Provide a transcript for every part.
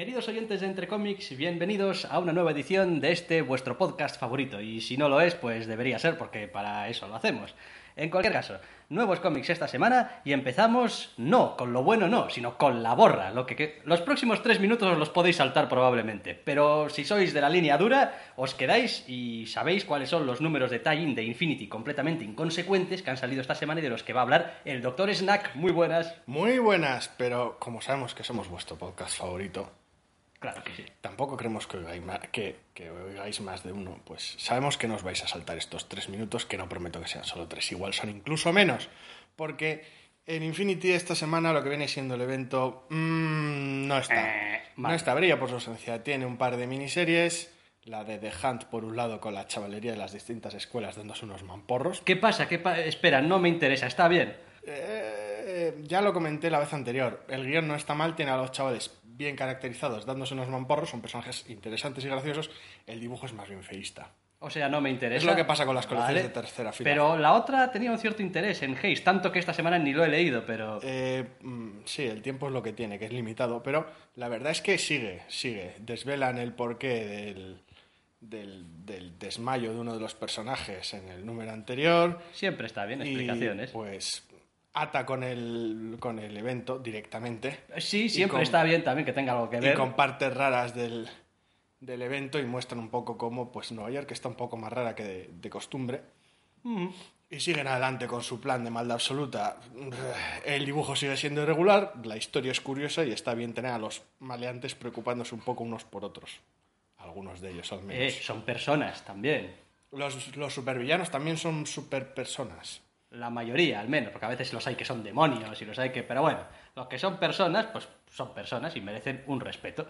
Queridos oyentes de Entre Comics, bienvenidos a una nueva edición de este vuestro podcast favorito. Y si no lo es, pues debería ser, porque para eso lo hacemos. En cualquier caso, nuevos cómics esta semana y empezamos no con lo bueno, no, sino con la borra. Lo que, los próximos tres minutos os los podéis saltar probablemente, pero si sois de la línea dura, os quedáis y sabéis cuáles son los números de tie-in de Infinity completamente inconsecuentes que han salido esta semana y de los que va a hablar el Doctor Snack. Muy buenas. Muy buenas, pero como sabemos que somos vuestro podcast favorito, Claro que sí. tampoco creemos que oigáis, ma- que, que oigáis más de uno. Pues sabemos que nos vais a saltar estos tres minutos, que no prometo que sean solo tres, igual son incluso menos. Porque en Infinity esta semana lo que viene siendo el evento mm, no está. Eh, no está, brilla por su ausencia. Tiene un par de miniseries. La de The Hunt, por un lado, con la chavalería de las distintas escuelas dándose unos mamporros. ¿Qué pasa? ¿Qué pa- Espera, no me interesa, está bien. Eh, ya lo comenté la vez anterior. El guion no está mal, tiene a los chavales bien caracterizados, dándose unos mamporros, son personajes interesantes y graciosos. El dibujo es más bien feísta. O sea, no me interesa. Es lo que pasa con las colecciones Vale. de tercera fila. Pero la otra tenía un cierto interés en Haze, tanto que esta semana ni lo he leído, pero... Eh, mm, sí, el tiempo es lo que tiene, que es limitado, pero la verdad es que sigue, sigue. Desvelan el porqué del, del, del desmayo de uno de los personajes en el número anterior. Siempre está bien, y, explicaciones. pues ata con el, con el evento directamente. sí, siempre con- está bien también que tenga algo que y ver. con partes raras del, del evento y muestran un poco cómo pues Nueva York está un poco más rara que de, de costumbre. Mm. Y siguen adelante con su plan de maldad absoluta. El dibujo sigue siendo irregular, la historia es curiosa y está bien tener a los maleantes preocupándose un poco unos por otros. Algunos de ellos al Eh, menos. son personas también. Los, los supervillanos también son superpersonas. La mayoría, al menos, porque a veces los hay que son demonios y los hay que... Pero bueno, los que son personas, pues son personas y merecen un respeto.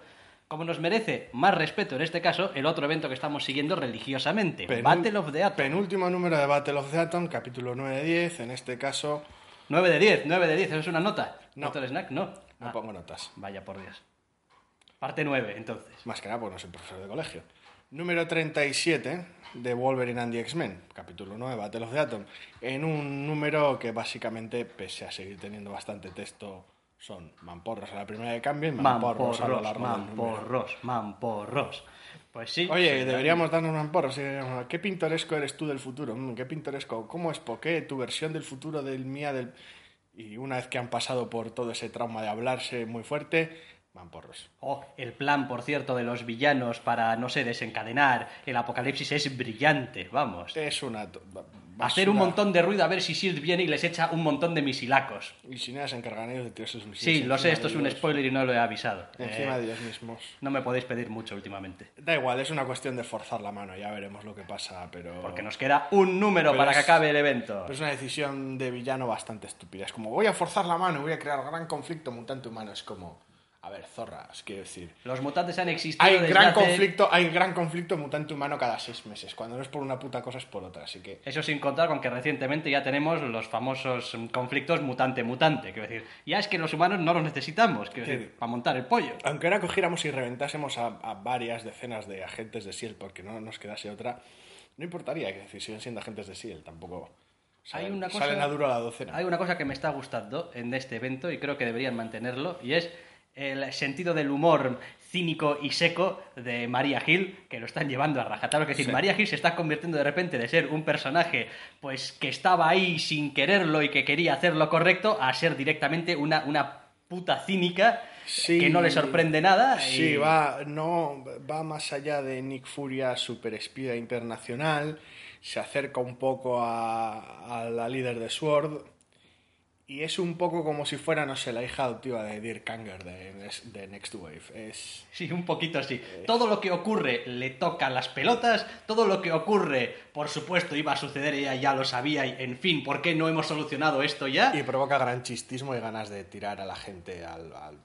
Como nos merece más respeto en este caso, el otro evento que estamos siguiendo religiosamente, Penul- Battle of the Atom. Penúltimo número de Battle of the Atom, capítulo 9-10. En este caso, 9 de 10, 9 de 10, ¿eso es una nota? No. ¿Doctor Snack? No. no Ah, pongo notas. Vaya por Dios. Parte 9, entonces. Más que nada porque no soy profesor de colegio. Número 37 de Wolverine and the X-Men, capítulo 9, Battle of the Atom. En un número que básicamente, pese a seguir teniendo bastante texto, son mamporros a la primera de cambio y mamporros, a lo Mamporros, largo del mamporros, mamporros. Pues sí. Oye, sí, deberíamos darnos mamporros. Qué pintoresco eres tú del futuro. Mm, qué pintoresco. ¿Cómo es Poké? Tu versión del futuro del mía del... Y una vez que han pasado por todo ese trauma de hablarse muy fuerte, mamporros. Oh, el plan, por cierto, de los villanos para, no sé, desencadenar el apocalipsis es brillante, vamos. Es una... Hacer un montón de ruido a ver si Shield viene y les echa un montón de misilacos. Y si nada se encargan ellos de tirar sus misiles. Sí, lo sé, esto es un spoiler y no lo he avisado. Encima Eh, de ellos mismos. No me podéis pedir mucho últimamente. Da igual, es una cuestión de forzar la mano, ya veremos lo que pasa, pero... Porque nos queda un número Pero para que acabe el evento. pero es una decisión de villano bastante estúpida. Es como, voy a forzar la mano y voy a crear gran conflicto mutante humano. Es como, a ver, zorras, quiero decir... Los mutantes han existido Hay desde gran hace- conflicto, hay gran conflicto mutante humano cada seis meses. Cuando no es por una puta cosa es por otra, así que... Eso sin contar con que recientemente ya tenemos los famosos mm, conflictos mutante-mutante. Quiero decir, ya es que los humanos no los necesitamos, quiero Sí. decir, para montar el pollo. Aunque ahora cogiéramos y reventásemos a, a varias decenas de agentes de SEAL porque no nos quedase otra, no importaría, que decir, siguen siendo agentes de SEAL, tampoco... Hay una cosa- salen a duro a la docena. Hay una cosa que me está gustando en este evento y creo que deberían mantenerlo, y es el sentido del humor cínico y seco de María Gil, que lo están llevando a rajatabla. Es decir, Sí. María Gil se está convirtiendo de repente de ser un personaje pues que estaba ahí sin quererlo y que quería hacer lo correcto a ser directamente una, una puta cínica Sí. que no le sorprende nada. y- Sí, va, no, va más allá de Nick Furia, superespía internacional, se acerca un poco a, a la líder de Sword y es un poco como si fuera, no sé, la hija adoptiva de Dirk Kanger de, de Next Wave. Es, Sí, un poquito así. Todo lo que ocurre le toca las pelotas, todo lo que ocurre, por supuesto, iba a suceder, ella ya lo sabía, y en fin, ¿por qué no hemos solucionado esto ya? y provoca gran chistismo y ganas de tirar a la gente al, al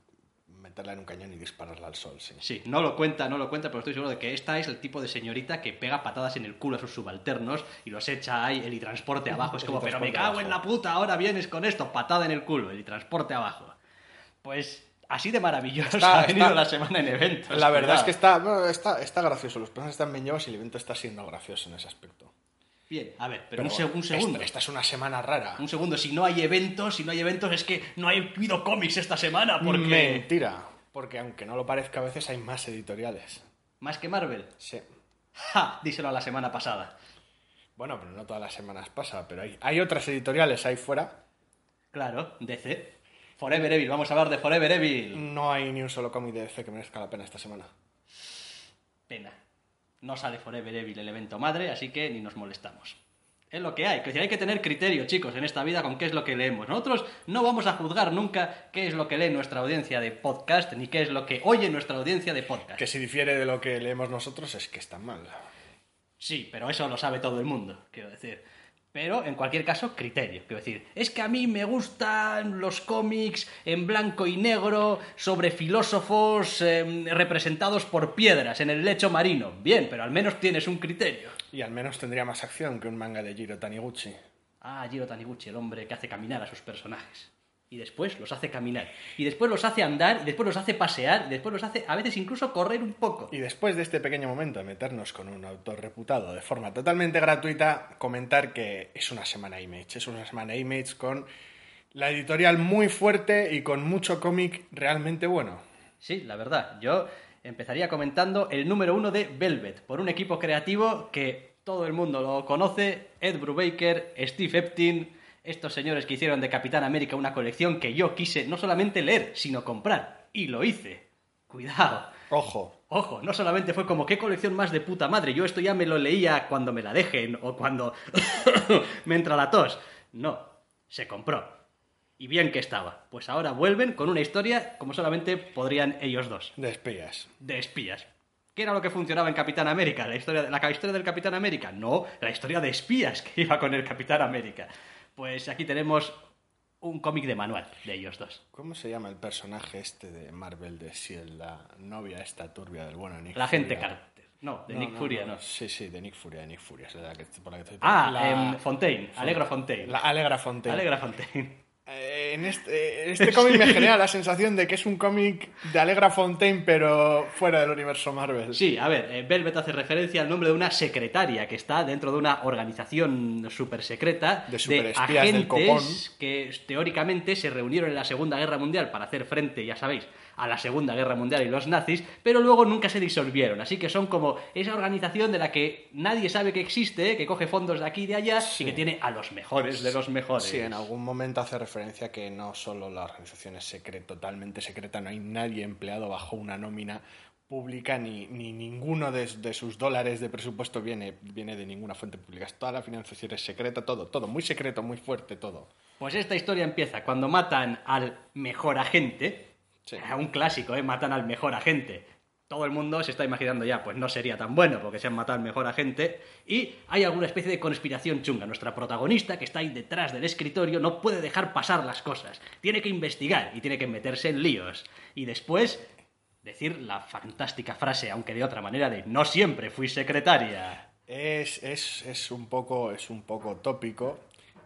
meterla en un cañón y dispararla al sol, sí. Sí, no lo cuenta, no lo cuenta, pero estoy seguro de que esta es el tipo de señorita que pega patadas en el culo a sus subalternos y los echa ahí el transporte abajo. Es como, pero me cago en la puta, ahora vienes con esto, patada en el culo, el transporte abajo. Pues así de maravilloso Está- ha venido está- la semana en eventos. La verdad es que está, bueno, está, está gracioso, los personajes están llevados y el evento está siendo gracioso en ese aspecto. Bien, a ver, pero, un, Pero seg- un esta- segundo. Esta, es una semana rara. Un segundo, si no hay eventos, si no hay eventos, es que no ha habido cómics esta semana, porque... Mentira, porque aunque no lo parezca a veces hay más editoriales. Más que Marvel. Sí. ¡Ja! Díselo a la semana pasada. Bueno, pero no todas las semanas pasa, pero hay, hay otras editoriales ahí fuera. Claro, DC. Forever Evil, vamos a hablar de Forever Evil. No hay ni un solo cómic de DC que merezca la pena esta semana. Pena. No sale Forever Evil el evento madre, así que ni nos molestamos. Es lo que hay. Que hay que tener criterio, chicos, en esta vida con qué es lo que leemos. Nosotros no vamos a juzgar nunca qué es lo que lee nuestra audiencia de podcast, ni qué es lo que oye nuestra audiencia de podcast. Que si difiere de lo que leemos nosotros es que está mal. Sí, pero eso lo sabe todo el mundo, quiero decir. Pero, en cualquier caso, criterio. Quiero decir, es que a mí me gustan los cómics en blanco y negro sobre filósofos em, representados por piedras en el lecho marino. Bien, pero al menos tienes un criterio. Y al menos tendría más acción que un manga de Jiro Taniguchi. Ah, Jiro Taniguchi, el hombre que hace caminar a sus personajes. Y después los hace caminar. Y después los hace andar, y después los hace pasear, y después los hace a veces incluso correr un poco. Y después de este pequeño momento de meternos con un autor reputado de forma totalmente gratuita, comentar que es una semana Image. Es una semana Image con la editorial muy fuerte y con mucho cómic realmente bueno. Sí, la verdad. Yo empezaría comentando el número uno de Velvet, por un equipo creativo que todo el mundo lo conoce, Ed Brubaker, Steve Eptin, estos señores que hicieron de Capitán América una colección que yo quise no solamente leer, sino comprar. Y lo hice. Cuidado. Ojo, Ojo, no solamente fue como qué colección más de puta madre, yo esto ya me lo leía cuando me la dejen o cuando me entra la tos. No, se compró. Y bien que estaba. Pues ahora vuelven con una historia como solamente podrían ellos dos de espías. de espías. ¿Qué era lo que funcionaba en Capitán América? ¿La historia, ¿La historia del Capitán América? No, la historia de espías que iba con el Capitán América. Pues aquí tenemos un cómic de manual de ellos dos. ¿Cómo se llama el personaje este de Marvel de Shield, la novia esta turbia del bueno Nick La gente? Carter. No, de No, Nick no, Furia, no. Sí, sí, de Nick Furia, de Nick Furia. es la que- por la que estoy- Ah, la- em, Fontaine, Alegro Fontaine. La Alegra Fontaine. Alegra Fontaine. Eh, en este, en este cómic me genera la sensación de que es un cómic de Alegra Fontaine, pero fuera del universo Marvel. Sí, a ver, eh, Velvet hace referencia al nombre de una secretaria que está dentro de una organización súper secreta De superespías del copón. que teóricamente se reunieron en la Segunda Guerra Mundial para hacer frente, ya sabéis, a la Segunda Guerra Mundial y los nazis, pero luego nunca se disolvieron. Así que son como esa organización de la que nadie sabe que existe, que coge fondos de aquí y de allá y que tiene a los mejores de los mejores. Sí, en algún momento hace referencia que no solo la organización es secreta, totalmente secreta, no hay nadie empleado bajo una nómina pública ni, ni ninguno de, de sus dólares de presupuesto viene, viene de ninguna fuente pública. Toda la financiación es secreta, todo, todo, muy secreto, muy fuerte, todo. Pues esta historia empieza cuando matan al mejor agente. Sí. Un clásico, ¿eh? Matan al mejor agente. Todo el mundo se está imaginando ya, pues no sería tan bueno porque se han matado al mejor agente. Y hay alguna especie de conspiración chunga. Nuestra protagonista, que está ahí detrás del escritorio, no puede dejar pasar las cosas. Tiene que investigar y tiene que meterse en líos. Y después decir la fantástica frase, aunque de otra manera, de no siempre fui secretaria. Es, es, es, un poco, es un poco tópico,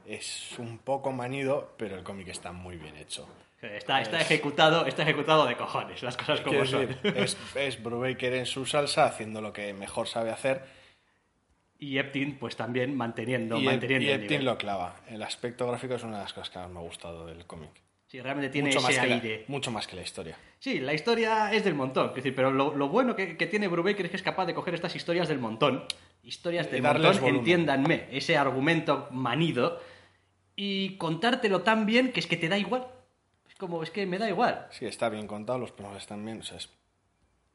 es un poco manido, pero el cómic está muy bien hecho. Está, está, ejecutado, está ejecutado de cojones, las cosas como son. decir, es, es Brubaker en su salsa haciendo lo que mejor sabe hacer Y Eptin, pues también manteniendo, y, manteniendo y el Eptin nivel. lo clava. El aspecto gráfico es una de las cosas que más me ha gustado del cómic. Sí, realmente tiene Mucho más, ese que la, aire. mucho más que la historia. Sí, la historia es del montón. es decir, pero lo, lo bueno que, que tiene Brubaker es que es capaz de coger estas historias del montón. Historias del montón, volumen. entiéndanme, ese argumento manido. Y contártelo tan bien que es que te da igual. Como, es que me da igual. Sí, está bien contado, los personajes están bien. o sea, es-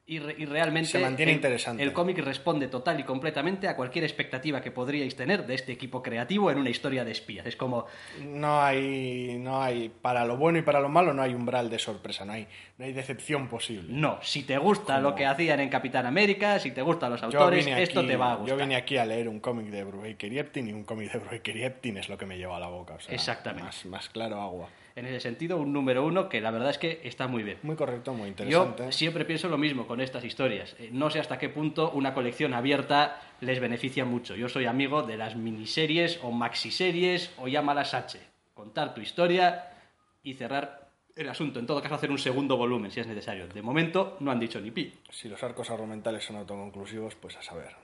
Y, re- y realmente Se mantiene el, interesante. el cómic responde total y completamente a cualquier expectativa que podríais tener de este equipo creativo en una historia de espías. Es como, no hay, no hay, para lo bueno y para lo malo, no hay umbral de sorpresa, no hay, no hay decepción posible. no, si te gusta Como- lo que hacían en Capitán América, si te gustan los autores, vine esto aquí- te va a gustar. Yo vine aquí a leer un cómic de Brubaker y Eptin y un cómic de Brubaker y Eptin es lo que me lleva a la boca. o sea, Exactamente. Más, más claro agua. En ese sentido, un número uno que la verdad es que está muy bien. Muy correcto, muy Yo interesante. siempre pienso lo mismo con estas historias. Eh, No sé hasta qué punto una colección abierta les beneficia mucho. Yo soy amigo de las miniseries o maxiseries o llámalas H. Contar tu historia y cerrar el asunto. En todo caso, hacer un segundo volumen si es necesario. De momento no han dicho ni pi. Si los arcos argumentales son autoconclusivos, pues a saber.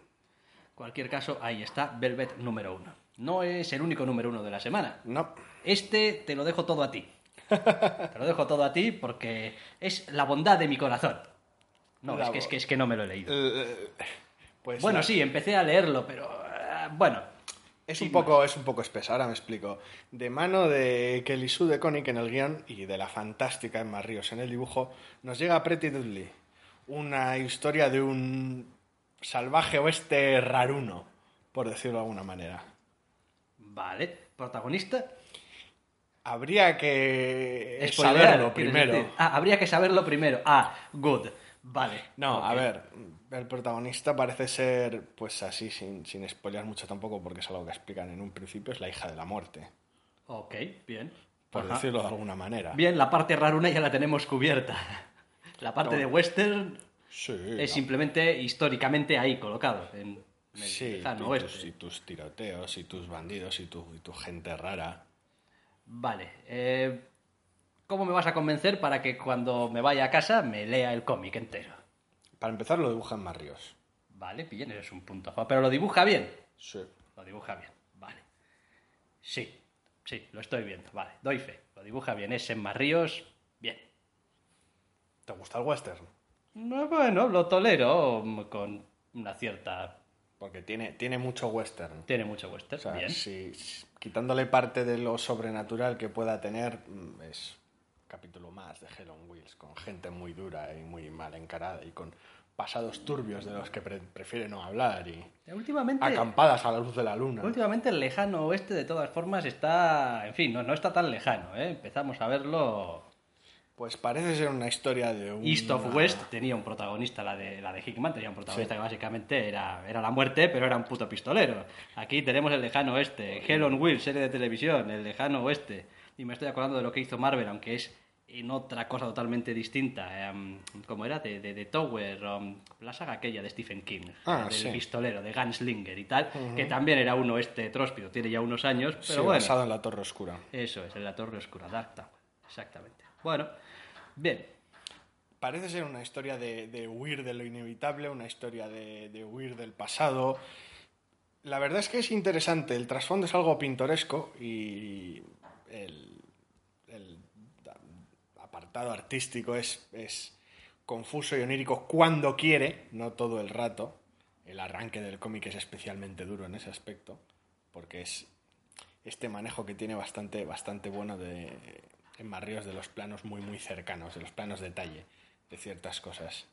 cualquier caso, ahí está Velvet número uno. No es el único número uno de la semana. No, Este te lo dejo todo a ti. Te lo dejo todo a ti porque es la bondad de mi corazón. No, es que, es que es que no me lo he leído. Eh, pues Bueno, sí, empecé a leerlo, pero eh, bueno. Es un, poco, es un poco espesa, ahora me explico. De mano de Kelly Sue de Koenig en el guion y de la fantástica Emma Ríos en el dibujo, nos llega Pretty Dudley, una historia de un salvaje oeste raruno, por decirlo de alguna manera. Vale, protagonista. Habría que Spoilear, saberlo ¿quieres primero. Ah, habría que saberlo primero. Ah, good. Vale. No, a ver, el protagonista parece ser, pues así, sin, sin spoilear mucho tampoco, porque es algo que explican en un principio, es la hija de la muerte, Ok, bien. por Ajá. decirlo de alguna manera. Bien, la parte raruna ya la tenemos cubierta. La parte No. de western Sí, es la- simplemente históricamente ahí colocado. En, Sí, lejano y oeste. tus, y tus tiroteos, y tus bandidos, y tu, y tu gente rara. Vale. eh, ¿Cómo me vas a convencer para que cuando me vaya a casa me lea el cómic entero? Para empezar, lo dibujan más ríos. Vale, bien, eso es un punto. Pero lo dibuja bien. Sí. Lo dibuja bien, vale. Sí, sí, lo estoy viendo, vale, doy fe. Lo dibuja bien, es en Ríos, bien. ¿Te gusta el western? No, Bueno, lo tolero con una cierta... Porque tiene, tiene mucho western. Tiene mucho western, O sea, bien. si, si- quitándole parte de lo sobrenatural que pueda tener, mm, es un capítulo más de Hell on Wheels, con gente muy dura y muy mal encarada y con pasados turbios de los que pre- prefiere no hablar y Últimamente, acampadas a la luz de la luna. últimamente el lejano oeste de todas formas está... En fin, no, no está tan lejano, ¿eh? Empezamos a verlo... Pues parece ser una historia de un... East of West tenía un protagonista, la de, la de Hickman, tenía un protagonista que básicamente era, era la muerte, pero era un puto pistolero. Aquí tenemos el lejano oeste, Hell on Wheels, serie de televisión, el lejano oeste. Y me estoy acordando de lo que hizo Marvel, aunque es en otra cosa totalmente distinta. em, ¿Cómo era? De, de, de Tower, um, la saga aquella de Stephen King, Ah, del sí. pistolero, de Gunslinger y tal, que también era uno este tróspido, tiene ya unos años, pero Sí, bueno. basado en la Torre Oscura. Eso es, en la Torre Oscura, Dark Tower, exactamente. Bueno, bien, Parece ser una historia de, de huir de lo inevitable, una historia de, de huir del pasado. La verdad es que es interesante, el trasfondo es algo pintoresco y el, el apartado artístico es, es confuso y onírico cuando quiere, no todo el rato. El arranque del cómic es especialmente duro en ese aspecto, porque es este manejo que tiene bastante, bastante bueno de, en Marríos de los planos muy, muy cercanos, de los planos detalle de ciertas cosas.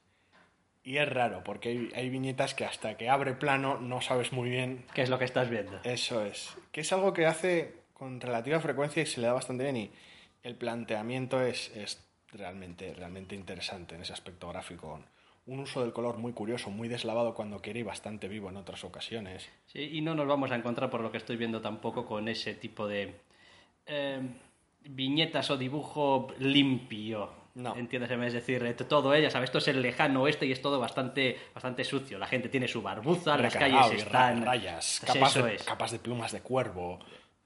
Y es raro, porque hay, hay viñetas que hasta que abre plano no sabes muy bien ¿qué es lo que estás viendo? eso es. Que es algo que hace con relativa frecuencia y se le da bastante bien. Y el planteamiento es, es realmente, realmente interesante en ese aspecto gráfico. Un uso del color muy curioso, muy deslavado cuando quiere y bastante vivo en otras ocasiones. Sí, y no nos vamos a encontrar, por lo que estoy viendo, tampoco con ese tipo de eh, viñetas o dibujo limpio. No. Entiéndeseme, es decir, eh, todo ella, ¿sabes? Esto es el lejano oeste y es todo bastante, bastante sucio. La gente tiene su barbuza, las calles están... rayas, capas eso de, es. capas de plumas de cuervo.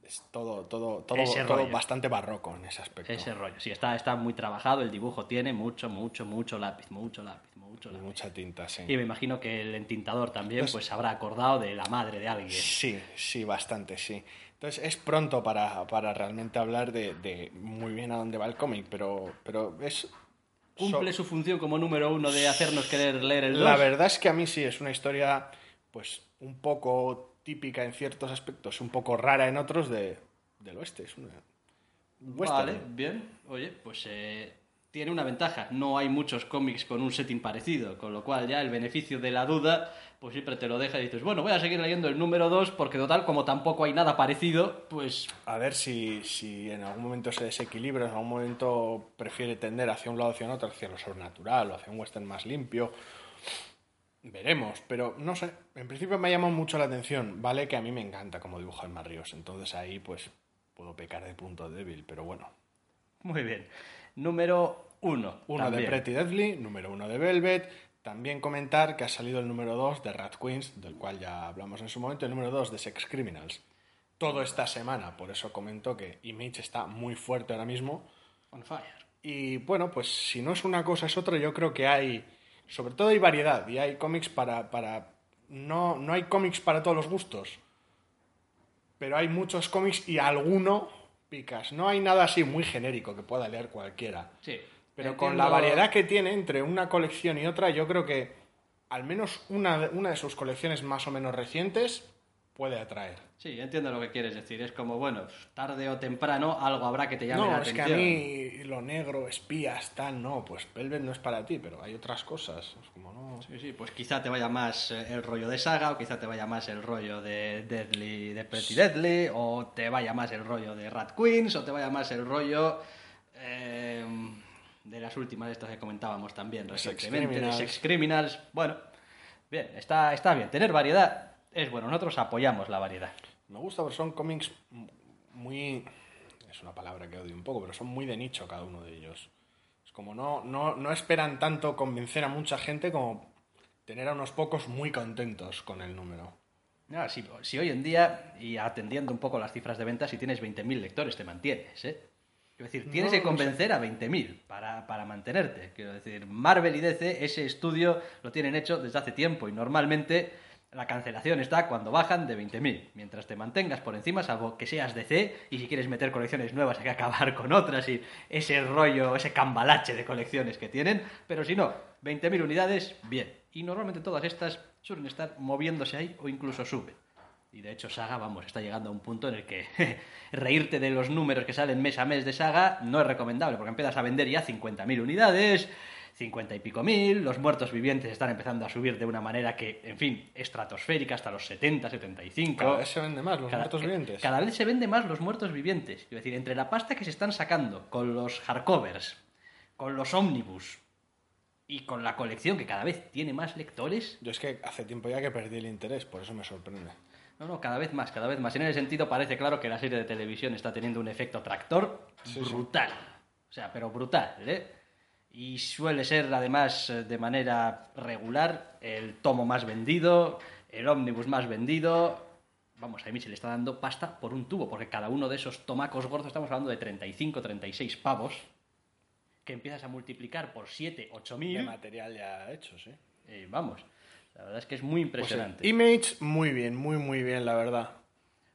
Es todo, todo, todo, Ese todo rollo. bastante barroco en ese aspecto. Ese rollo. Sí, está, está muy trabajado, el dibujo tiene mucho, mucho, mucho lápiz, mucho lápiz, mucho lápiz. mucha tinta, sí. Y me imagino que el entintador también Pues- pues habrá acordado de la madre de alguien. Sí, sí, bastante, sí. Entonces es pronto para, para realmente hablar de, de muy bien a dónde va el cómic, pero, pero es... Cumple su función como número uno de hacernos querer leer el 2. La verdad es que a mí sí, es una historia pues un poco típica en ciertos aspectos, un poco rara en otros de, del oeste. Es una western. Vale, bien. Oye, pues eh, tiene una ventaja. No hay muchos cómics con un setting parecido, con lo cual ya el beneficio de la duda, pues siempre te lo deja y dices, bueno, voy a seguir leyendo el número 2 porque total, como tampoco hay nada parecido, pues A ver si, si en algún momento se desequilibra, en algún momento prefiere tender hacia un lado o hacia otro, hacia lo sobrenatural o hacia un western más limpio. Veremos, pero no sé. En principio me ha llamado mucho la atención. Vale que a mí me encanta como dibuja el Ríos, entonces ahí pues puedo pecar de punto débil, pero bueno. Muy bien. Número uno. Uno de también. Pretty Deadly, número uno de Velvet. También comentar que ha salido el número 2 de Rat Queens, del cual ya hablamos en su momento, el número 2 de Sex Criminals. Todo esta semana, por eso comento que Image está muy fuerte ahora mismo. On fire. Y bueno, pues si no es una cosa es otra, yo creo que hay, sobre todo hay variedad y hay cómics para, para no, no hay cómics para todos los gustos, pero hay muchos cómics y alguno picas. No hay nada así muy genérico que pueda leer cualquiera. Sí. Pero con la variedad que tiene entre una colección y otra, yo creo que al menos una de sus colecciones más o menos recientes puede atraer. Sí, entiendo lo que quieres decir. Es como, bueno, tarde o temprano algo habrá que te llame No, la es que atención. a mí lo negro, espías, tal, no, pues Velvet no es para ti, pero hay otras cosas. Es como, no. Sí, sí, pues quizá te vaya más eh, el rollo de Saga, o quizá te vaya más el rollo de Deadly, de Pretty Deadly, o te vaya más el rollo de Rat Queens, o te vaya más el rollo eh, de las últimas de estas que comentábamos también recientemente, de. Sex Criminals. Bueno, bien, está, está bien. Tener variedad es bueno, nosotros apoyamos la variedad. Me gusta porque son cómics muy. Es una palabra que odio un poco, pero son muy de nicho cada uno de ellos. Es como no, no, no esperan tanto convencer a mucha gente como tener a unos pocos muy contentos con el número. Ah, si, si hoy en día, y atendiendo un poco las cifras de ventas, si tienes 20.000 lectores, te mantienes, ¿eh? Quiero decir, tienes No, que no sé. convencer a 20.000 para, para mantenerte. Quiero decir, Marvel y DC, ese estudio lo tienen hecho desde hace tiempo y normalmente la cancelación está cuando bajan de 20.000. Mientras te mantengas por encima, salvo que seas DC y si quieres meter colecciones nuevas hay que acabar con otras y ese rollo, ese cambalache de colecciones que tienen. Pero si no, 20.000 unidades, bien. Y normalmente todas estas suelen estar moviéndose ahí o incluso suben. Y de hecho Saga, vamos, está llegando a un punto en el que reírte de los números que salen mes a mes de Saga no es recomendable, porque empiezas a vender ya 50.000 unidades, 50 y pico mil, los muertos vivientes están empezando a subir de una manera que, en fin, estratosférica hasta los 70, 75. Cada vez se vende más los Cada- muertos eh, vivientes. Cada vez se vende más los muertos vivientes. Quiero decir, entre la pasta que se están sacando con los hardcovers, con los ómnibus y con la colección que cada vez tiene más lectores, Yo es que hace tiempo ya que perdí el interés, por eso me sorprende. No, no, cada vez más, cada vez más. En ese sentido parece claro que la serie de televisión está teniendo un efecto tractor Sí, sí. brutal. O sea, pero brutal, ¿eh? Y suele ser, además, eh, de manera regular, el tomo más vendido, el ómnibus más vendido. Vamos, a mí se le está dando pasta por un tubo, porque cada uno de esos tomacos gordos, estamos hablando de 35, 36 pavos, que empiezas a multiplicar por 7, 8 De mil. material ya hecho, sí. Eh, vamos, la verdad es que es muy Pues impresionante. Image, muy bien, muy, muy bien, la verdad.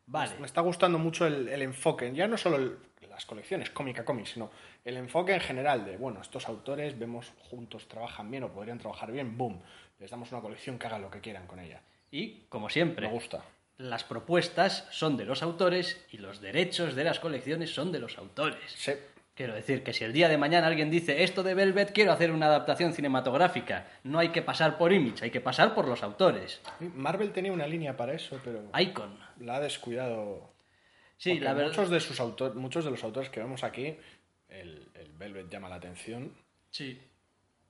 Vale. Me está gustando mucho el, el enfoque, ya no solo el- las colecciones cómica cómic, sino el enfoque en general de, bueno, estos autores vemos juntos trabajan bien o podrían trabajar bien, boom, les damos una colección que hagan lo que quieran con ella. Y, como siempre, Me gusta. las propuestas son de los autores y los derechos de las colecciones son de los autores. Sí. Quiero decir que si el día de mañana alguien dice esto de Velvet quiero hacer una adaptación cinematográfica, no hay que pasar por Image, hay que pasar por los autores. Marvel tenía una línea para eso, pero Icon. la ha descuidado. Sí, la verdad. muchos de sus autor- muchos de los autores que vemos aquí, el, el Velvet llama la atención. Sí.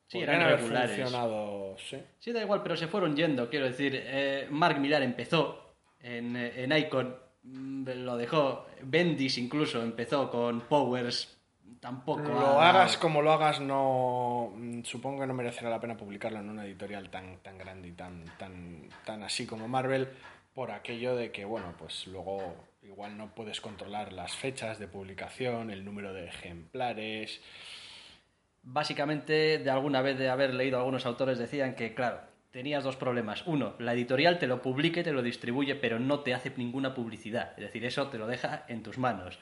Sí, Podrían eran regulares. funcionado, sí. Sí, da igual, pero se fueron yendo. Quiero decir, eh, Mark Millar empezó en, en Icon, mm, lo dejó. Bendis incluso empezó con Powers. Tampoco. Lo dado- hagas como lo hagas, no mm, supongo que no merecerá la pena publicarlo en una editorial tan, tan grande y tan, tan, tan así como Marvel, por aquello de que, bueno, pues luego igual no puedes controlar las fechas de publicación, el número de ejemplares. Básicamente, de alguna vez de haber leído algunos autores decían que, claro, tenías dos problemas. Uno, la editorial te lo publique, te lo distribuye, pero no te hace ninguna publicidad. Es decir, eso te lo deja en tus manos.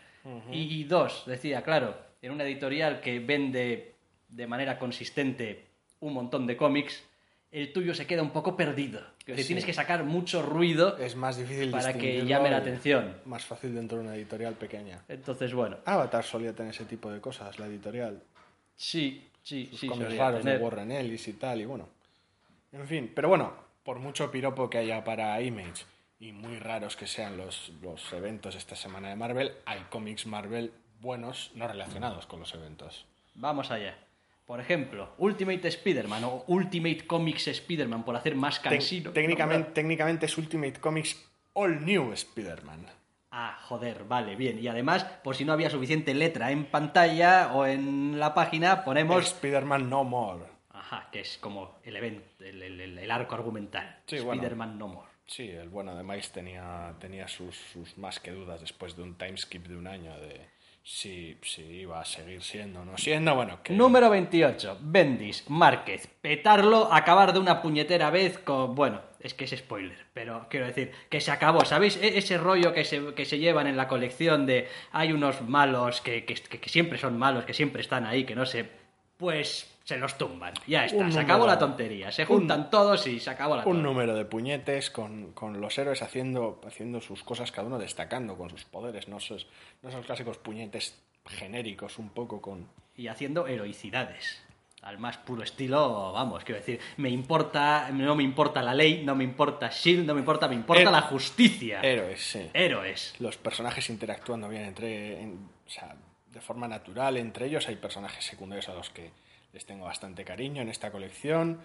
y, y dos, decía, claro, en una editorial que vende de manera consistente un montón de cómics, el tuyo se queda un poco perdido. Decir, Sí. Tienes que sacar mucho ruido Es más difícil para que llame la atención. Más fácil dentro de una editorial pequeña. Entonces, bueno, Avatar solía tener ese tipo de cosas, la editorial. sí, sí, sus sí. cómics raros tener. de Warren Ellis y tal, y bueno. En fin, pero bueno, por mucho piropo que haya para Image y muy raros que sean los, los eventos esta semana de Marvel, hay cómics Marvel buenos no relacionados con los eventos. Vamos allá. Por ejemplo, Ultimate Spider-Man o Ultimate Comics Spider-Man, por hacer más cansino. técnicamente, técnicamente es Ultimate Comics All New Spider-Man. Ah, joder, vale, bien. Y además, por si no había suficiente letra en pantalla o en la página, ponemos... Spider-Man No More. Ajá, que es como el evento, el, el- el- el arco argumental. Sí, bueno. Spider-Man No More. Sí, el bueno de Miles tenía, tenía sus, sus más que dudas después de un timeskip de un año de si, si iba a seguir siendo no siendo. Bueno, que Número 28. Bendis, Márquez. Petarlo, acabar de una puñetera vez con... Bueno, es que es spoiler, pero quiero decir que se acabó. ¿Sabéis? E- ese rollo que se, que se llevan en la colección de hay unos malos que, que, que- siempre son malos, que siempre están ahí, que no sé... Pues se los tumban. Ya está, Un se acabó la tontería. Se juntan todos y se acabó la un tontería. número de puñetes con, con los héroes haciendo, haciendo sus cosas, cada uno destacando con sus poderes. No esos, no esos clásicos puñetes genéricos, un poco con. y haciendo heroicidades. Al más puro estilo, vamos, quiero decir, me importa, no me importa la ley, no me importa Shield, no me importa, me importa Her- la justicia. Héroes, sí. Héroes. Los personajes interactuando bien entre. en- o sea, de forma natural entre ellos. Hay personajes secundarios a los que les tengo bastante cariño en esta colección.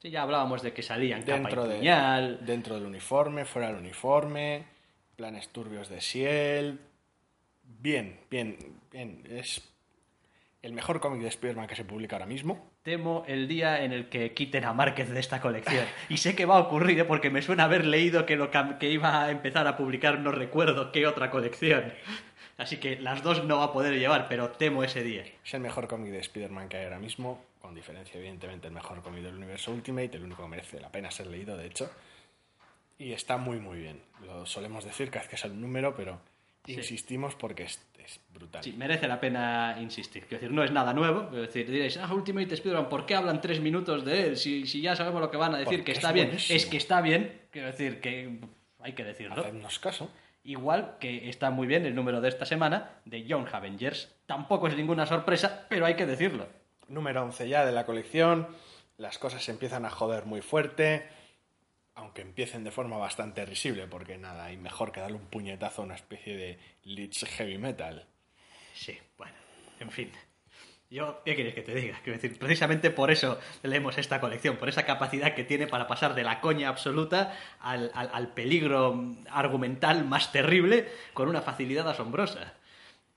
Sí, ya hablábamos de que salían dentro, capa y de, dentro del uniforme, fuera del uniforme, planes turbios de Shield. Bien, bien, bien. Es el mejor cómic de Spider-Man que se publica ahora mismo. Temo el día en el que quiten a Márquez de esta colección. Y sé que va a ocurrir, ¿eh? porque me suena haber leído que, lo que iba a empezar a publicar, no recuerdo qué otra colección. Así que las dos no va a poder llevar, pero temo ese día. Es el mejor cómic de Spider-Man que hay ahora mismo, con diferencia, evidentemente, el mejor cómic del universo Ultimate, el único que merece la pena ser leído, de hecho. Y está muy, muy bien. Lo solemos decir cada vez que sale un número, pero insistimos porque es, es brutal. Sí, merece la pena insistir. Quiero decir, no es nada nuevo. Quiero decir, diréis, ah, Ultimate Spider-Man, ¿por qué hablan tres minutos de él? Si, si ya sabemos lo que van a decir, Porque que es está bien. buenísimo. Es que está bien. Quiero decir, que hay que decirlo. Hacednos caso. Igual que está muy bien el número de esta semana de Young Avengers. Tampoco es ninguna sorpresa, pero hay que decirlo. Número 11 ya de la colección. Las cosas se empiezan a joder muy fuerte. Aunque empiecen de forma bastante risible, porque nada, hay mejor que darle un puñetazo a una especie de Lich Heavy Metal. Sí, bueno, en fin. Yo, ¿qué quieres que te diga? Quiero decir, precisamente por eso leemos esta colección, por esa capacidad que tiene para pasar de la coña absoluta al, al- al peligro argumental más terrible con una facilidad asombrosa.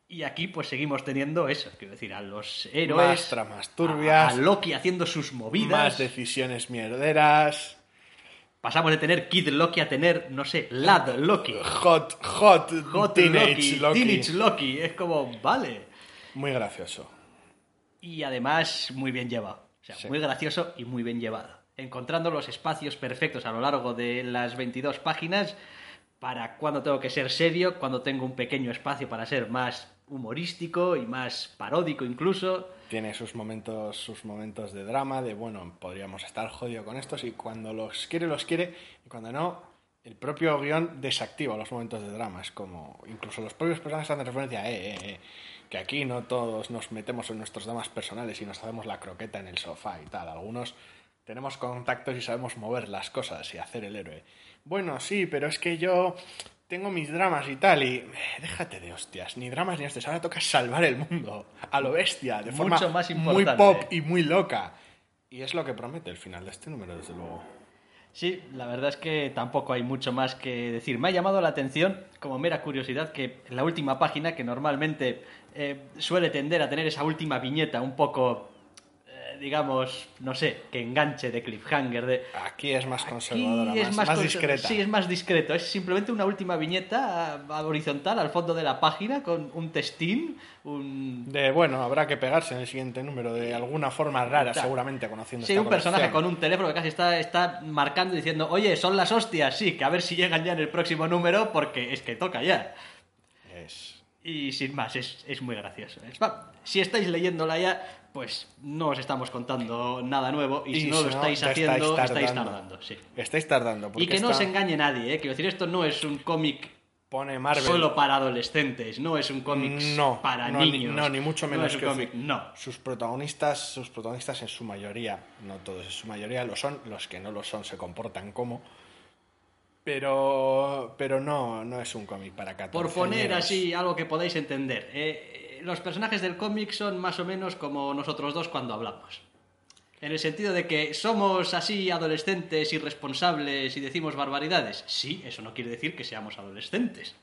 Y aquí pues seguimos teniendo eso, quiero decir, a los héroes... Más tramas turbias. A, a Loki haciendo sus movidas. Más decisiones mierderas. Pasamos de tener Kid Loki a tener, no sé, Lad Loki. Hot, hot, Hot teenage Loki, Loki. Teenage Loki. Es como, vale. Muy gracioso. Y además muy bien llevado. O sea, Sí. muy gracioso y muy bien llevado. Encontrando los espacios perfectos a lo largo de las 22 páginas para cuando tengo que ser serio, cuando tengo un pequeño espacio para ser más humorístico y más paródico incluso. Tiene sus momentos, sus momentos de drama, de bueno, podríamos estar jodido con estos y cuando los quiere, los quiere y cuando no, el propio guion desactiva los momentos de drama. Es como, incluso los propios personajes hacen referencia eh, eh, eh, que aquí no todos nos metemos en nuestros dramas personales y nos hacemos la croqueta en el sofá y tal. Algunos tenemos contactos y sabemos mover las cosas y hacer el héroe. Bueno, sí, pero es que yo tengo mis dramas y tal y... déjate de hostias, ni dramas ni hostias. Ahora toca salvar el mundo a lo bestia, de forma más muy pop y muy loca. Y es lo que promete el final de este número, desde luego. Sí, la verdad es que tampoco hay mucho más que decir. Me ha llamado la atención, como mera curiosidad, que la última página, que normalmente eh, suele tender a tener esa última viñeta un poco, digamos, no sé, que enganche de cliffhanger, de... Aquí es más conservadora, es más, más cons- discreta. Sí, es más discreto. Es simplemente una última viñeta ah, horizontal al fondo de la página con un testín, un... De bueno, habrá que pegarse en el siguiente número de alguna forma rara, Claro. seguramente conociendo Sí, esta un personaje con un teléfono que casi está, está marcando y diciendo, oye, son las hostias, sí, que a ver si llegan ya en el próximo número porque es que toca ya. Es- Y sin más, es, es muy gracioso. Es- va, si estáis leyéndola ya, pues no os estamos contando nada nuevo y, si no lo estáis haciendo, estáis tardando. tardando. sí. Estáis tardando. Y que no os engañe nadie, ¿eh? quiero decir, esto no es un cómic pone Marvel. solo para adolescentes, no es un cómic no, para no, ni- niños. no, ni mucho No menos que cómic, no. Sus protagonistas, sus protagonistas en su mayoría, no todos, en su mayoría lo son, los que no lo son se comportan como. Pero, pero no, no es un cómic para 14 Por poner así algo que podáis entender. eh, los personajes del cómic son más o menos como nosotros dos cuando hablamos. En el sentido de que somos así adolescentes, irresponsables y decimos barbaridades. Sí, eso no quiere decir que seamos adolescentes.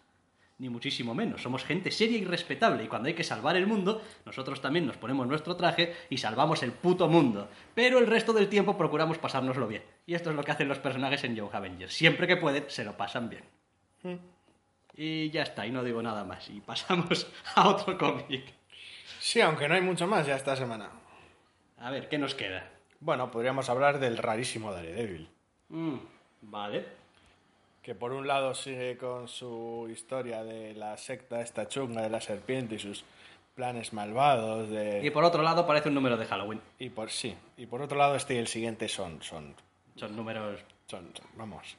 ni muchísimo menos. Somos gente seria y respetable y cuando hay que salvar el mundo, nosotros también nos ponemos nuestro traje y salvamos el puto mundo. Pero el resto del tiempo procuramos pasárnoslo bien. Y esto es lo que hacen los personajes en Young Avengers. Siempre que pueden, se lo pasan bien. Y ya está, y no digo nada más. Y pasamos a otro cómic. Sí, aunque no hay mucho más ya esta semana. A ver, ¿qué nos queda? Bueno, podríamos hablar del rarísimo Daredevil. Mm, vale. Que por un lado sigue con su historia de la secta esta chunga de la serpiente y sus planes malvados de... Y por otro lado parece un número de Halloween. Y por sí. Y por otro lado este y el siguiente son... Son... Son números... Son... son- vamos.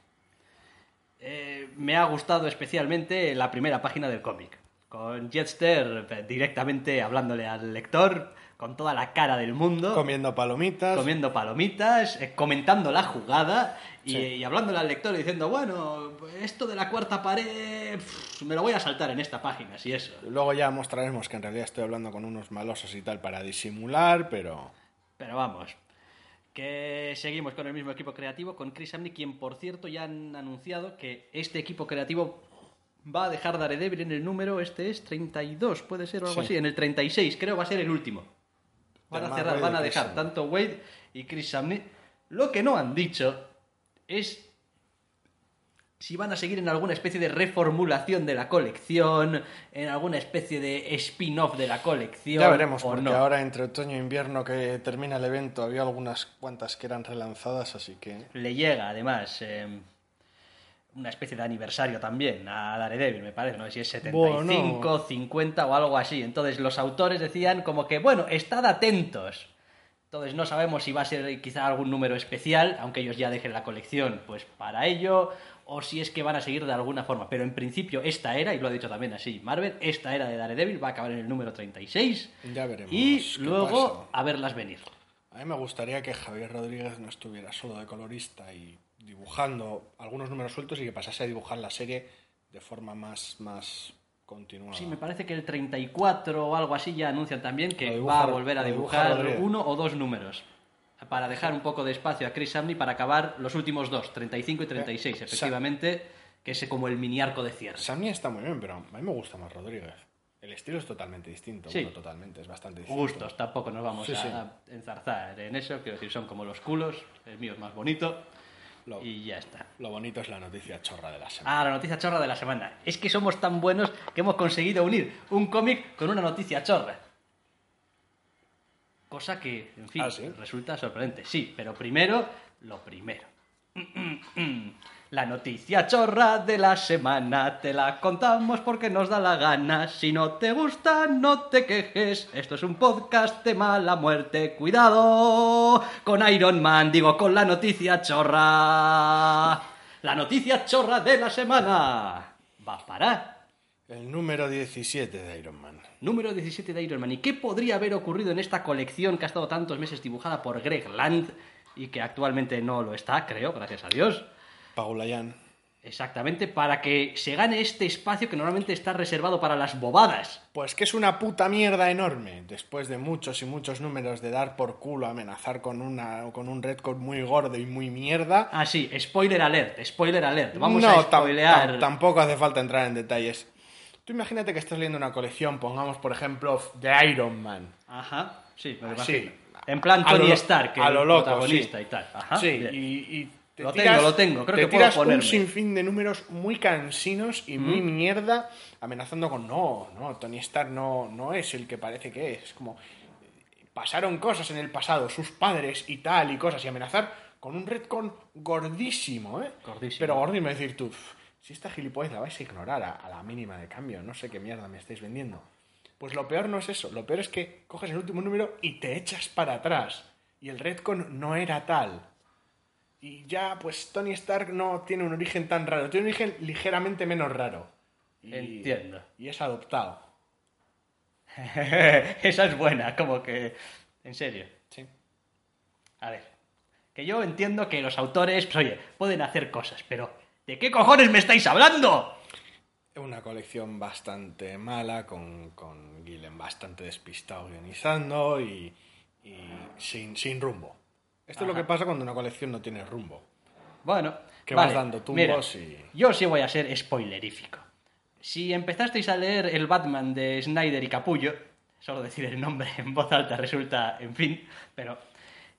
Eh, me ha gustado especialmente la primera página del cómic. Con Jetster eh, directamente hablándole al lector, con toda la cara del mundo. Comiendo palomitas. comiendo palomitas, eh, comentando la jugada y, Sí. y hablándole al lector diciendo, bueno, esto de la cuarta pared pff, me lo voy a saltar en esta página, si eso. Luego ya mostraremos que en realidad estoy hablando con unos malosos y tal para disimular, pero... Pero vamos, que seguimos con el mismo equipo creativo, con Chris Amney, quien por cierto ya han anunciado que este equipo creativo va a dejar Daredevil en el número, este es 32, puede ser o algo Sí. así, en el 36, creo va a ser el último. Van a cerrar, van a dejar tanto Wade y Chris Samney. Lo que no han dicho es si van a seguir en alguna especie de reformulación de la colección, en alguna especie de spin-off de la colección. Ya veremos, porque no. ahora entre otoño e invierno que termina el evento había algunas cuantas que eran relanzadas, así que... le llega además eh, una especie de aniversario también a Daredevil, me parece, no sé si es 75, Bueno. 50 o algo así. Entonces los autores decían como que, bueno, estad atentos. Entonces no sabemos si va a ser quizá algún número especial, aunque ellos ya dejen la colección pues para ello, o si es que van a seguir de alguna forma. Pero en principio esta era, y lo ha dicho también así Marvel, esta era de Daredevil va a acabar en el número 36 Ya veremos y luego pasa. a verlas venir. A mí me gustaría que Javier Rodríguez no estuviera solo de colorista y dibujando algunos números sueltos y que pasase a dibujar la serie de forma más, más continuada. Sí, me parece que el 34 o algo así ya anuncian también que va a volver a dibujar uno o dos números. Para dejar un poco de espacio a Chris Samney para acabar los últimos dos, 35 y 36, Sa- efectivamente, que es como el mini arco de cierre. Sammy está muy bien, pero a mí me gusta más Rodríguez. El estilo es totalmente distinto. Sí. bueno, totalmente, es bastante distinto. Gustos, tampoco nos vamos Sí, a, sí. a enzarzar en eso, quiero decir, son como los culos, el mío es más bonito Lo, y ya está. lo bonito es la noticia chorra de la semana. Ah, la noticia chorra de la semana. Es que somos tan buenos que hemos conseguido unir un cómic con una noticia chorra. Cosa que, en fin, Ah, ¿sí? resulta sorprendente. Sí, pero primero, lo primero. La noticia chorra de la semana te la contamos porque nos da la gana. Si no te gusta, no te quejes. Esto es un podcast de mala muerte. Cuidado con Iron Man, digo, con la noticia chorra. La noticia chorra de la semana. Va para El número 17 de Iron Man. número 17 de Iron Man. ¿Y qué podría haber ocurrido en esta colección que ha estado tantos meses dibujada por Greg Land y que actualmente no lo está, creo, gracias a Dios? Paulayan. Exactamente, para que se gane este espacio que normalmente está reservado para las bobadas. Pues que es una puta mierda enorme. Después de muchos y muchos números de dar por culo, amenazar con, una, con un redcode muy gordo y muy mierda. Ah, sí, spoiler alert, spoiler alert. Vamos no, a tam- spoilear. tam- tampoco hace falta entrar en detalles. Tú imagínate que estás leyendo una colección, pongamos por ejemplo, de Iron Man. Ajá, sí, me lo imagino. En plan Tony lo- Stark, a lo loco, protagonista sí. y tal. Ajá, sí, bien. y, y te Lo tiras, tengo, lo tengo, creo te que puedo tiras ponerme. un sinfín de números muy cansinos y muy mierda, amenazando con no, no, Tony Stark no, no es el que parece que es. Como pasaron cosas en el pasado, sus padres y tal y cosas, y amenazar con un retcon gordísimo, ¿eh? Gordísimo. Pero gordísimo, es decir, tú, "Uf, si esta gilipollez la vais a ignorar a, a la mínima de cambio, no sé qué mierda me estáis vendiendo. Pues lo peor no es eso, lo peor es que coges el último número y te echas para atrás. Y el retcon no era tal. Y ya, pues Tony Stark no tiene un origen tan raro, tiene un origen ligeramente menos raro. Y- Entiendo. Y es adoptado. Esa es buena, como que... En serio. Sí. A ver, que yo entiendo que los autores, pues oye, pueden hacer cosas, pero ¿de qué cojones me estáis hablando? Una colección bastante mala, con, con Gillen bastante despistado guionizando y, y sin, sin rumbo. Esto es lo que pasa cuando una colección no tiene rumbo. Bueno, Que vale, vas dando tumbos mira, y- Yo sí voy a ser spoilerífico. Si empezasteis a leer el Batman de Snyder y Capullo, solo decir el nombre en voz alta resulta, en fin, pero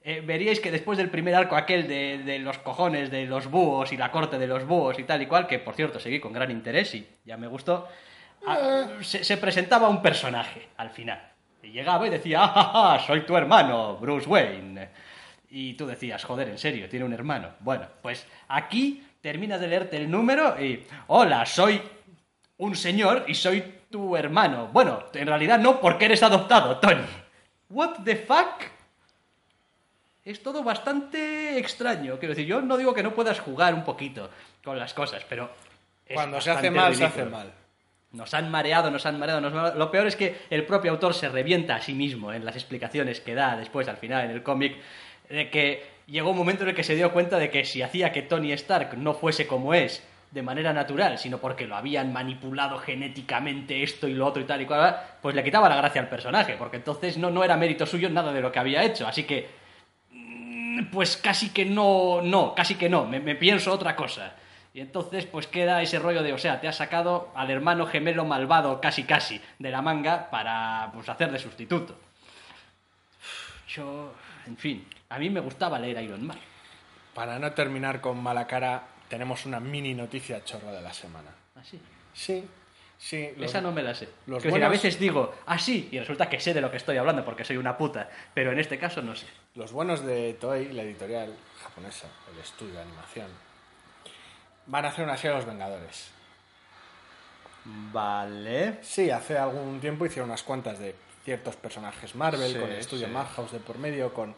eh, veríais que después del primer arco aquel de, de los cojones de los búhos y la corte de los búhos y tal y cual, que por cierto seguí con gran interés y ya me gustó, ah, se, se presentaba un personaje al final. Y llegaba y decía, ¡ah, ja, ja, soy tu hermano, Bruce Wayne! Y tú decías, joder, en serio, tiene un hermano. Bueno, pues aquí terminas de leerte el número y, hola, soy un señor y soy tu hermano. Bueno, en realidad no, porque eres adoptado, Tony. What the fuck? Es todo bastante extraño. Quiero decir, yo no digo que no puedas jugar un poquito con las cosas, pero... Cuando se hace mal, se hace ridículo. mal. Nos han mareado, nos han mareado, nos han mareado. Lo peor es que el propio autor se revienta a sí mismo en las explicaciones que da después, al final, en el cómic, de que llegó un momento en el que se dio cuenta de que si hacía que Tony Stark no fuese como es de manera natural, sino porque lo habían manipulado genéticamente esto y lo otro y tal y cual, pues le quitaba la gracia al personaje, porque entonces no, no era mérito suyo nada de lo que había hecho. Así que pues casi que no, no, casi que no, me, me pienso otra cosa. Y entonces pues queda ese rollo de, o sea, te has sacado al hermano gemelo malvado casi casi de la manga para pues hacer de sustituto. Yo, en fin, a mí me gustaba leer Iron Man. Para no terminar con mala cara, tenemos una mini noticia chorra de la semana. Así. Sí, sí. Los- Esa no me la sé. los decir, a buenos- veces digo, así, y resulta que sé de lo que estoy hablando porque soy una puta, pero en este caso no sé. Los buenos de Toei, la editorial japonesa, el estudio de animación, van a hacer una serie de los Vengadores. Vale. Sí, hace algún tiempo hicieron unas cuantas de ciertos personajes Marvel, Sí, con el estudio sí. Madhouse de por medio, con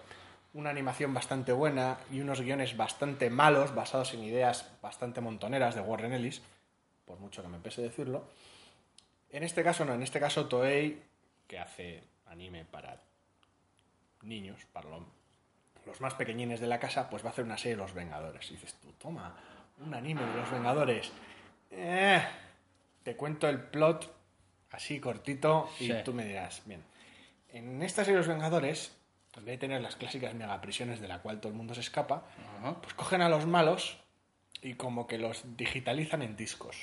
una animación bastante buena y unos guiones bastante malos, basados en ideas bastante montoneras de Warren Ellis, por mucho que me pese decirlo. En este caso no, en este caso Toei, que hace anime para niños, para lo- los más pequeñines de la casa, pues va a hacer una serie de Los Vengadores. Y dices tú, toma, un anime de Los Vengadores. Eh, te cuento el plot así cortito y Sí. tú me dirás, bien. En esta serie de Los Vengadores, en vez de tener las clásicas megaprisiones de la cual todo el mundo se escapa, pues cogen a los malos y como que los digitalizan en discos.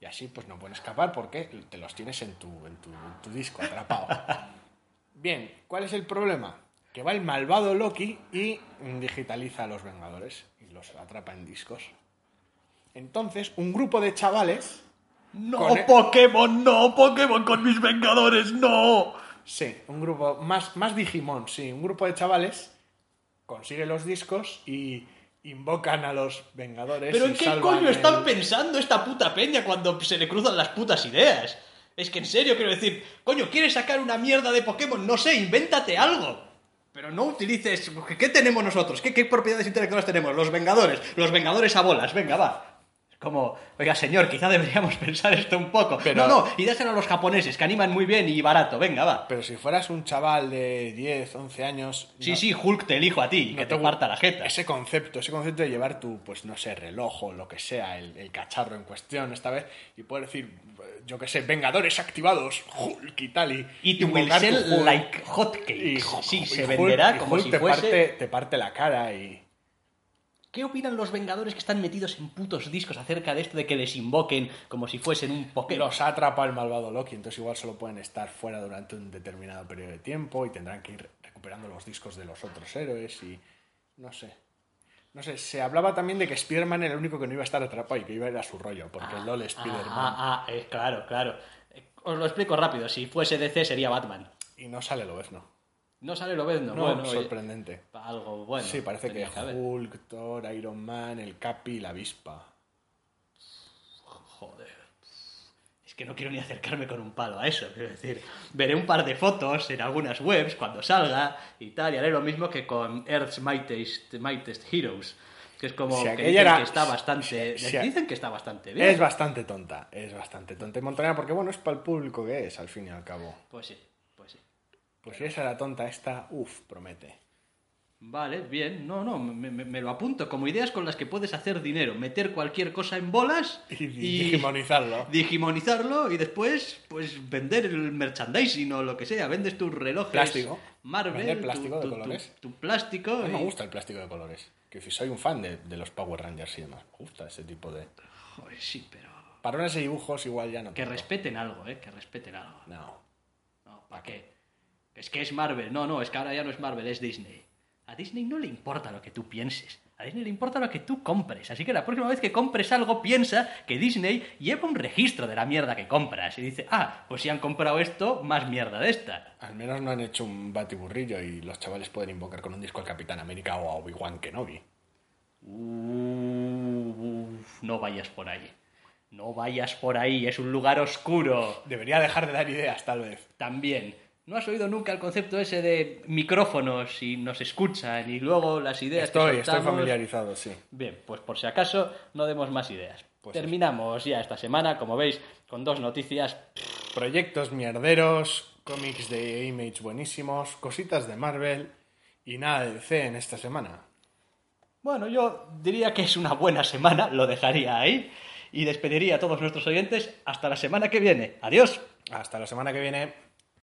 Y así pues no pueden escapar porque te los tienes en tu, en tu, en tu disco atrapado. Bien, ¿cuál es el problema? Que va el malvado Loki y digitaliza a los Vengadores y los atrapa en discos. Entonces, un grupo de chavales... No, el- Pokémon, no, Pokémon con mis Vengadores, no. Sí, un grupo más, más Digimon, sí, un grupo de chavales consigue los discos y invocan a los Vengadores. ¿Pero en qué coño el- están pensando esta puta peña cuando se le cruzan las putas ideas? Es que en serio quiero decir, coño, ¿quieres sacar una mierda de Pokémon? No sé, invéntate algo. Pero no utilices... ¿Qué tenemos nosotros? ¿Qué, qué propiedades intelectuales tenemos? Los Vengadores. Los Vengadores a bolas. Venga, va. Como, oiga, señor, quizá deberíamos pensar esto un poco. Pero- No, no, y déjenlo a los japoneses, que animan muy bien y barato. Venga, va. Pero si fueras un chaval de 10, 11 años... Sí, no- sí, Hulk te elijo a ti, no que te parta la jeta. Ese concepto, ese concepto de llevar tu, pues no sé, reloj o lo que sea, el, el cacharro en cuestión esta vez, y poder decir, yo qué sé, Vengadores activados, Hulk y tal, y... Will invocar tu sell Hulk. like Y hotcakes. Hulk- Sí, y se Hulk- venderá y como Hulk si te fuese... Parte, te parte la cara y... ¿Qué opinan los Vengadores que están metidos en putos discos acerca de esto de que les invoquen como si fuesen un Pokémon? Los ha atrapado el malvado Loki, entonces igual solo pueden estar fuera durante un determinado periodo de tiempo y tendrán que ir recuperando los discos de los otros héroes y no sé. No sé, se hablaba también de que Spider-Man era el único que no iba a estar atrapado y que iba a ir a su rollo, porque el LOL Spider-Man Ah, ah, eh, claro, claro. Eh, Os lo explico rápido. Si fuese DC sería Batman. y no sale Lobezno. No sale Lobezno. No, bueno, oye, sorprendente. Algo bueno. sí, parece que. Hulk, Thor, Iron Man, el Capi y la avispa. Joder. Es que no quiero ni acercarme con un palo a eso. Quiero decir, veré un par de fotos en algunas webs cuando salga y tal, y haré lo mismo que con Earth's Mightiest, Mightiest Heroes. Que es como Si que dicen era- que está bastante. si- si- dicen que está bastante bien. Es bastante tonta, es bastante tonta y montonera porque bueno, es para el público que es, al fin y al cabo. Pues sí, pues sí. Pues si esa era tonta, esta, uff, promete. Vale, bien. No, no, me, me- me lo apunto. Como ideas con las que puedes hacer dinero. Meter cualquier cosa en bolas Y, digimonizarlo. digimonizarlo y después, pues, vender el merchandising o lo que sea. Vendes tus relojes. Plástico. Marvel. Tu- plástico de tu, tu- colores. Tu, plástico. No me y- gusta el plástico de colores. Que si soy un fan de, de los Power Rangers y demás, me gusta ese tipo de... Joder, sí, pero. Parones y dibujos igual ya no. Que respeten algo, ¿eh? Que respeten algo. No. No, ¿para qué? Es que es Marvel. No, no, es que ahora ya no es Marvel, es Disney. A Disney no le importa lo que tú pienses. A Disney le importa lo que tú compres. Así que la próxima vez que compres algo, piensa que Disney lleva un registro de la mierda que compras. Y dice, ah, pues si han comprado esto, más mierda de esta. Al menos no han hecho un batiburrillo y los chavales pueden invocar con un disco al Capitán América o a Obi-Wan Kenobi. Uf, no vayas por ahí. No vayas por ahí, es un lugar oscuro. Debería dejar de dar ideas, tal vez. También. ¿No has oído nunca el concepto ese de micrófonos y nos escuchan y luego las ideas Estoy, que estoy familiarizado, sí. Bien, pues por si acaso no demos más ideas. Pues Terminamos ya esta semana, como veis, con dos noticias. Proyectos mierderos, cómics de Image buenísimos, cositas de Marvel y nada de DC en esta semana. Bueno, yo diría que es una buena semana, lo dejaría ahí y despediría a todos nuestros oyentes hasta la semana que viene. Adiós. Hasta la semana que viene.